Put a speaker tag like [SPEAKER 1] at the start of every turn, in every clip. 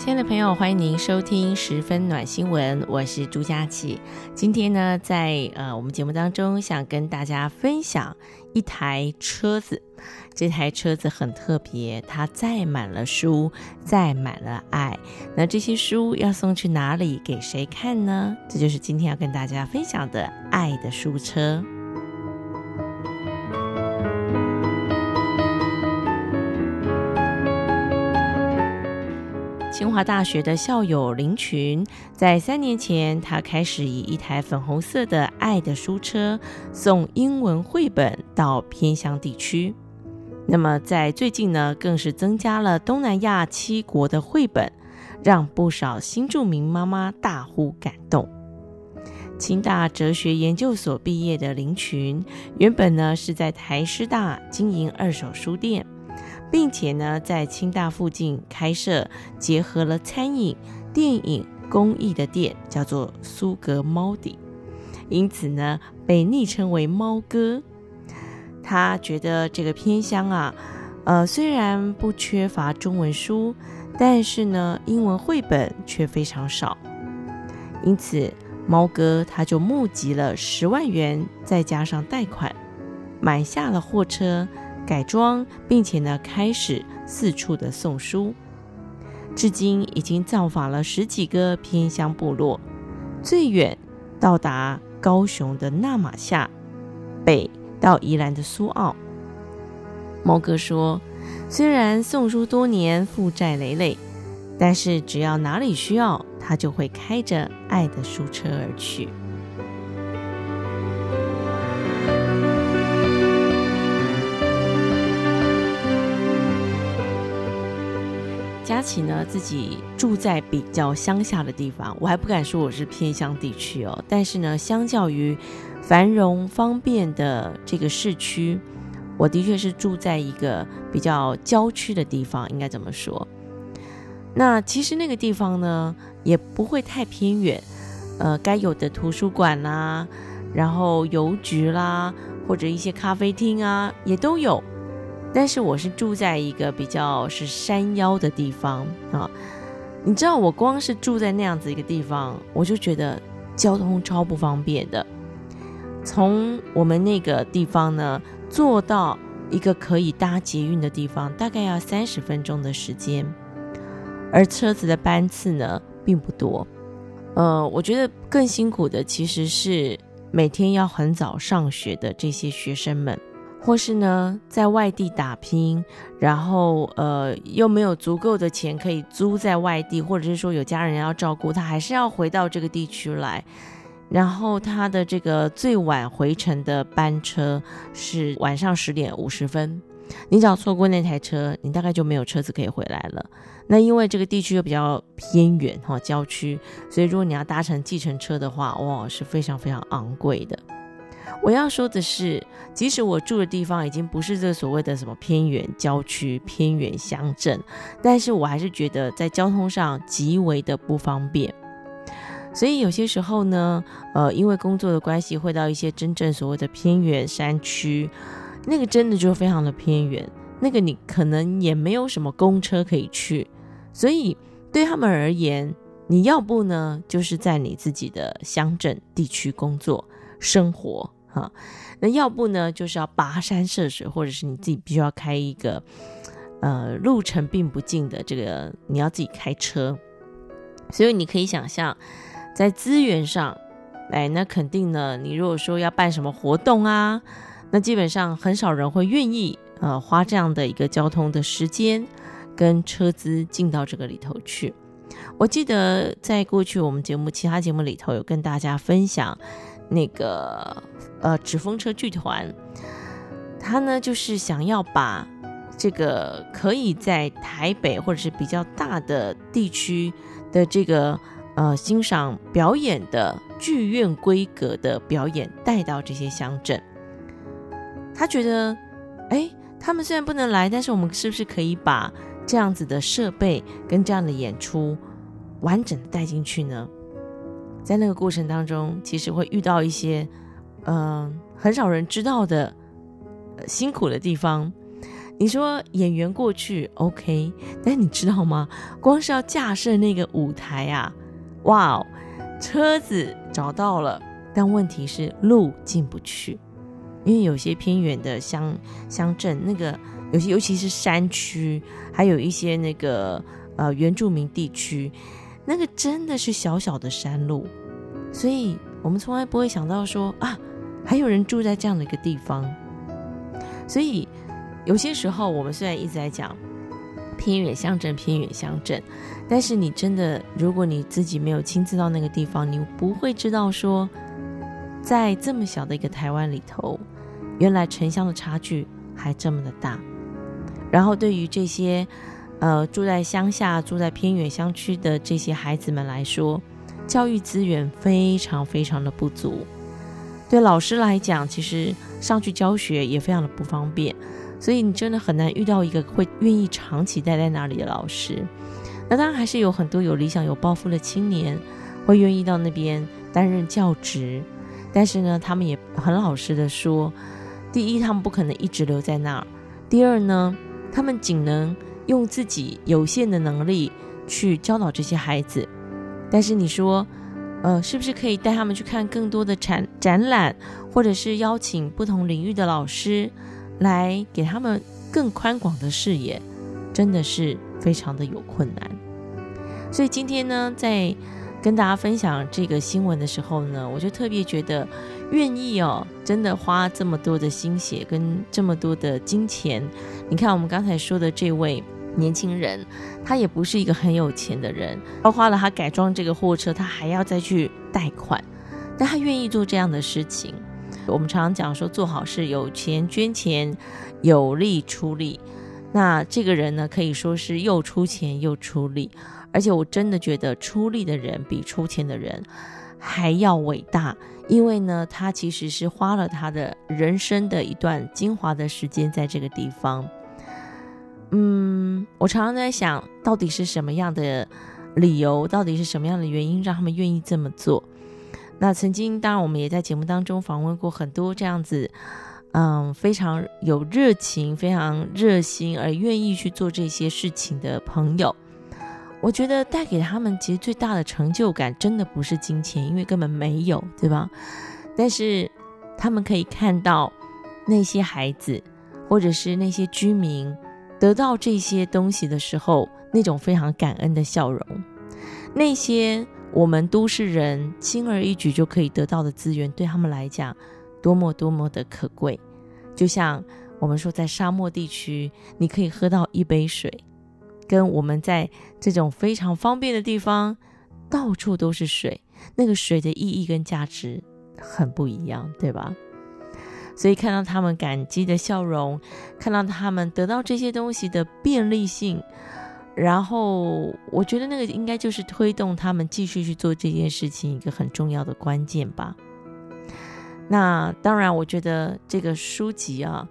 [SPEAKER 1] 亲爱的朋友，欢迎您收听十分暖新闻，我是朱佳琪。今天呢，在呃我们节目当中，想跟大家分享一台车子。这台车子很特别，它载满了书，载满了爱。那这些书要送去哪里，给谁看呢？这就是今天要跟大家分享的爱的书车。清华大学的校友林群，在三年前，他开始以一台粉红色的爱的书车送英文绘本到偏乡地区。那么，在最近呢，更是增加了东南亚七国的绘本，让不少新住民妈妈大呼感动。清大哲学研究所毕业的林群，原本呢是在台师大经营二手书店。并且呢，在清大附近开设结合了餐饮、电影、公益的店，叫做苏格猫底，因此呢，被昵称为猫哥。他觉得这个偏乡啊，呃，虽然不缺乏中文书，但是呢，英文绘本却非常少。因此，猫哥他就募集了十万元，再加上贷款，买下了货车。改装，并且呢，开始四处的送书，至今已经造访了十几个偏乡部落，最远到达高雄的那玛夏，北到宜兰的苏澳。猫哥说，虽然送书多年，负债累累，但是只要哪里需要，他就会开着爱的书车而去。佳琪呢，自己住在比较乡下的地方，我还不敢说我是偏乡地区哦。但是呢，相较于繁荣方便的这个市区，我的确是住在一个比较郊区的地方，应该怎么说？那其实那个地方呢，也不会太偏远，呃，该有的图书馆啦，然后邮局啦，或者一些咖啡厅啊，也都有。但是我是住在一个比较是山腰的地方啊，你知道我光是住在那样子一个地方，我就觉得交通超不方便的。从我们那个地方呢，坐到一个可以搭捷运的地方，大概要三十分钟的时间，而车子的班次呢并不多。呃，我觉得更辛苦的其实是每天要很早上学的这些学生们。或是呢，在外地打拼，然后呃又没有足够的钱可以租在外地，或者是说有家人要照顾，他还是要回到这个地区来。然后他的这个最晚回程的班车是晚上十点五十分，你只要错过那台车，你大概就没有车子可以回来了。那因为这个地区又比较偏远哈，郊区，所以如果你要搭乘计程车的话，哇，是非常非常昂贵的。我要说的是，即使我住的地方已经不是这所谓的什么偏远郊区、偏远乡镇，但是我还是觉得在交通上极为的不方便。所以有些时候呢，呃，因为工作的关系，会到一些真正所谓的偏远山区，那个真的就非常的偏远，那个你可能也没有什么公车可以去，所以对他们而言，你要不呢，就是在你自己的乡镇地区工作生活。哈，那要不呢，就是要跋山涉水，或者是你自己必须要开一个，呃，路程并不近的这个，你要自己开车。所以你可以想象，在资源上，哎，那肯定呢，你如果说要办什么活动啊，那基本上很少人会愿意，呃，花这样的一个交通的时间跟车资进到这个里头去。我记得在过去我们节目其他节目里头有跟大家分享。那个呃，纸风车剧团，他呢就是想要把这个可以在台北或者是比较大的地区的这个呃欣赏表演的剧院规格的表演带到这些乡镇。他觉得，哎，他们虽然不能来，但是我们是不是可以把这样子的设备跟这样的演出完整的带进去呢？在那个过程当中，其实会遇到一些嗯、很少人知道的、辛苦的地方。你说演员过去 OK，但你知道吗？光是要架设那个舞台啊，哇哦，车子找到了，但问题是路进不去，因为有些偏远的乡乡镇，那个有些尤其是山区，还有一些那个呃原住民地区，那个真的是小小的山路，所以我们从来不会想到说啊，还有人住在这样的一个地方，所以。有些时候，我们虽然一直在讲偏远乡镇、偏远乡镇，但是你真的，如果你自己没有亲自到那个地方，你不会知道说，在这么小的一个台湾里头，原来城乡的差距还这么的大。然后，对于这些呃住在乡下、住在偏远乡区的这些孩子们来说，教育资源非常非常的不足。对老师来讲，其实上去教学也非常的不方便。所以你真的很难遇到一个会愿意长期待在那里的老师。那当然还是有很多有理想、有抱负的青年会愿意到那边担任教职，但是呢，他们也很老实的说：第一，他们不可能一直留在那儿；第二呢，他们仅能用自己有限的能力去教导这些孩子。但是你说，呃，是不是可以带他们去看更多的展展览，或者是邀请不同领域的老师？来给他们更宽广的视野，真的是非常的有困难。所以今天呢，在跟大家分享这个新闻的时候呢，我就特别觉得愿意哦，真的花这么多的心血跟这么多的金钱。你看我们刚才说的这位年轻人，他也不是一个很有钱的人，他花了他改装这个货车，他还要再去贷款，但他愿意做这样的事情。我们常常讲说，做好事有钱捐钱，有力出力。那这个人呢，可以说是又出钱又出力，而且我真的觉得出力的人比出钱的人还要伟大，因为呢，他其实是花了他的人生的一段精华的时间在这个地方。嗯，我常常在想，到底是什么样的理由，到底是什么样的原因，让他们愿意这么做？那曾经，当然我们也在节目当中访问过很多这样子，嗯，非常有热情、非常热心而愿意去做这些事情的朋友。我觉得带给他们其实最大的成就感，真的不是金钱，因为根本没有，对吧？但是他们可以看到那些孩子，或者是那些居民得到这些东西的时候，那种非常感恩的笑容，那些。我们都市人轻而易举就可以得到的资源，对他们来讲，多么多么的可贵。就像我们说，在沙漠地区，你可以喝到一杯水，跟我们在这种非常方便的地方，到处都是水，那个水的意义跟价值很不一样，对吧？所以看到他们感激的笑容，看到他们得到这些东西的便利性。然后，我觉得那个应该就是推动他们继续去做这件事情一个很重要的关键吧。那当然，我觉得这个书籍啊，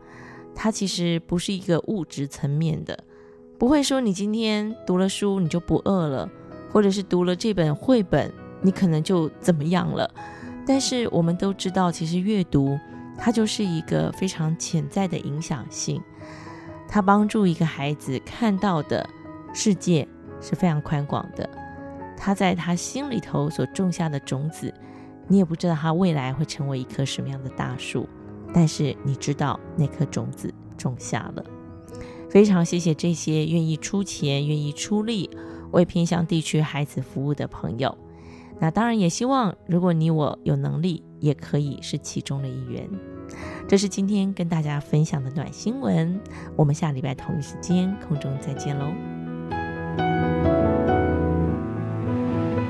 [SPEAKER 1] 它其实不是一个物质层面的，不会说你今天读了书你就不饿了，或者是读了这本绘本你可能就怎么样了。但是我们都知道，其实阅读它就是一个非常潜在的影响性，它帮助一个孩子看到的。世界是非常宽广的，他在他心里头所种下的种子，你也不知道他未来会成为一棵什么样的大树，但是你知道那颗种子种下了。非常谢谢这些愿意出钱、愿意出力为偏乡地区孩子服务的朋友。那当然也希望，如果你我有能力，也可以是其中的一员。这是今天跟大家分享的暖新闻，我们下礼拜同一时间空中再见喽。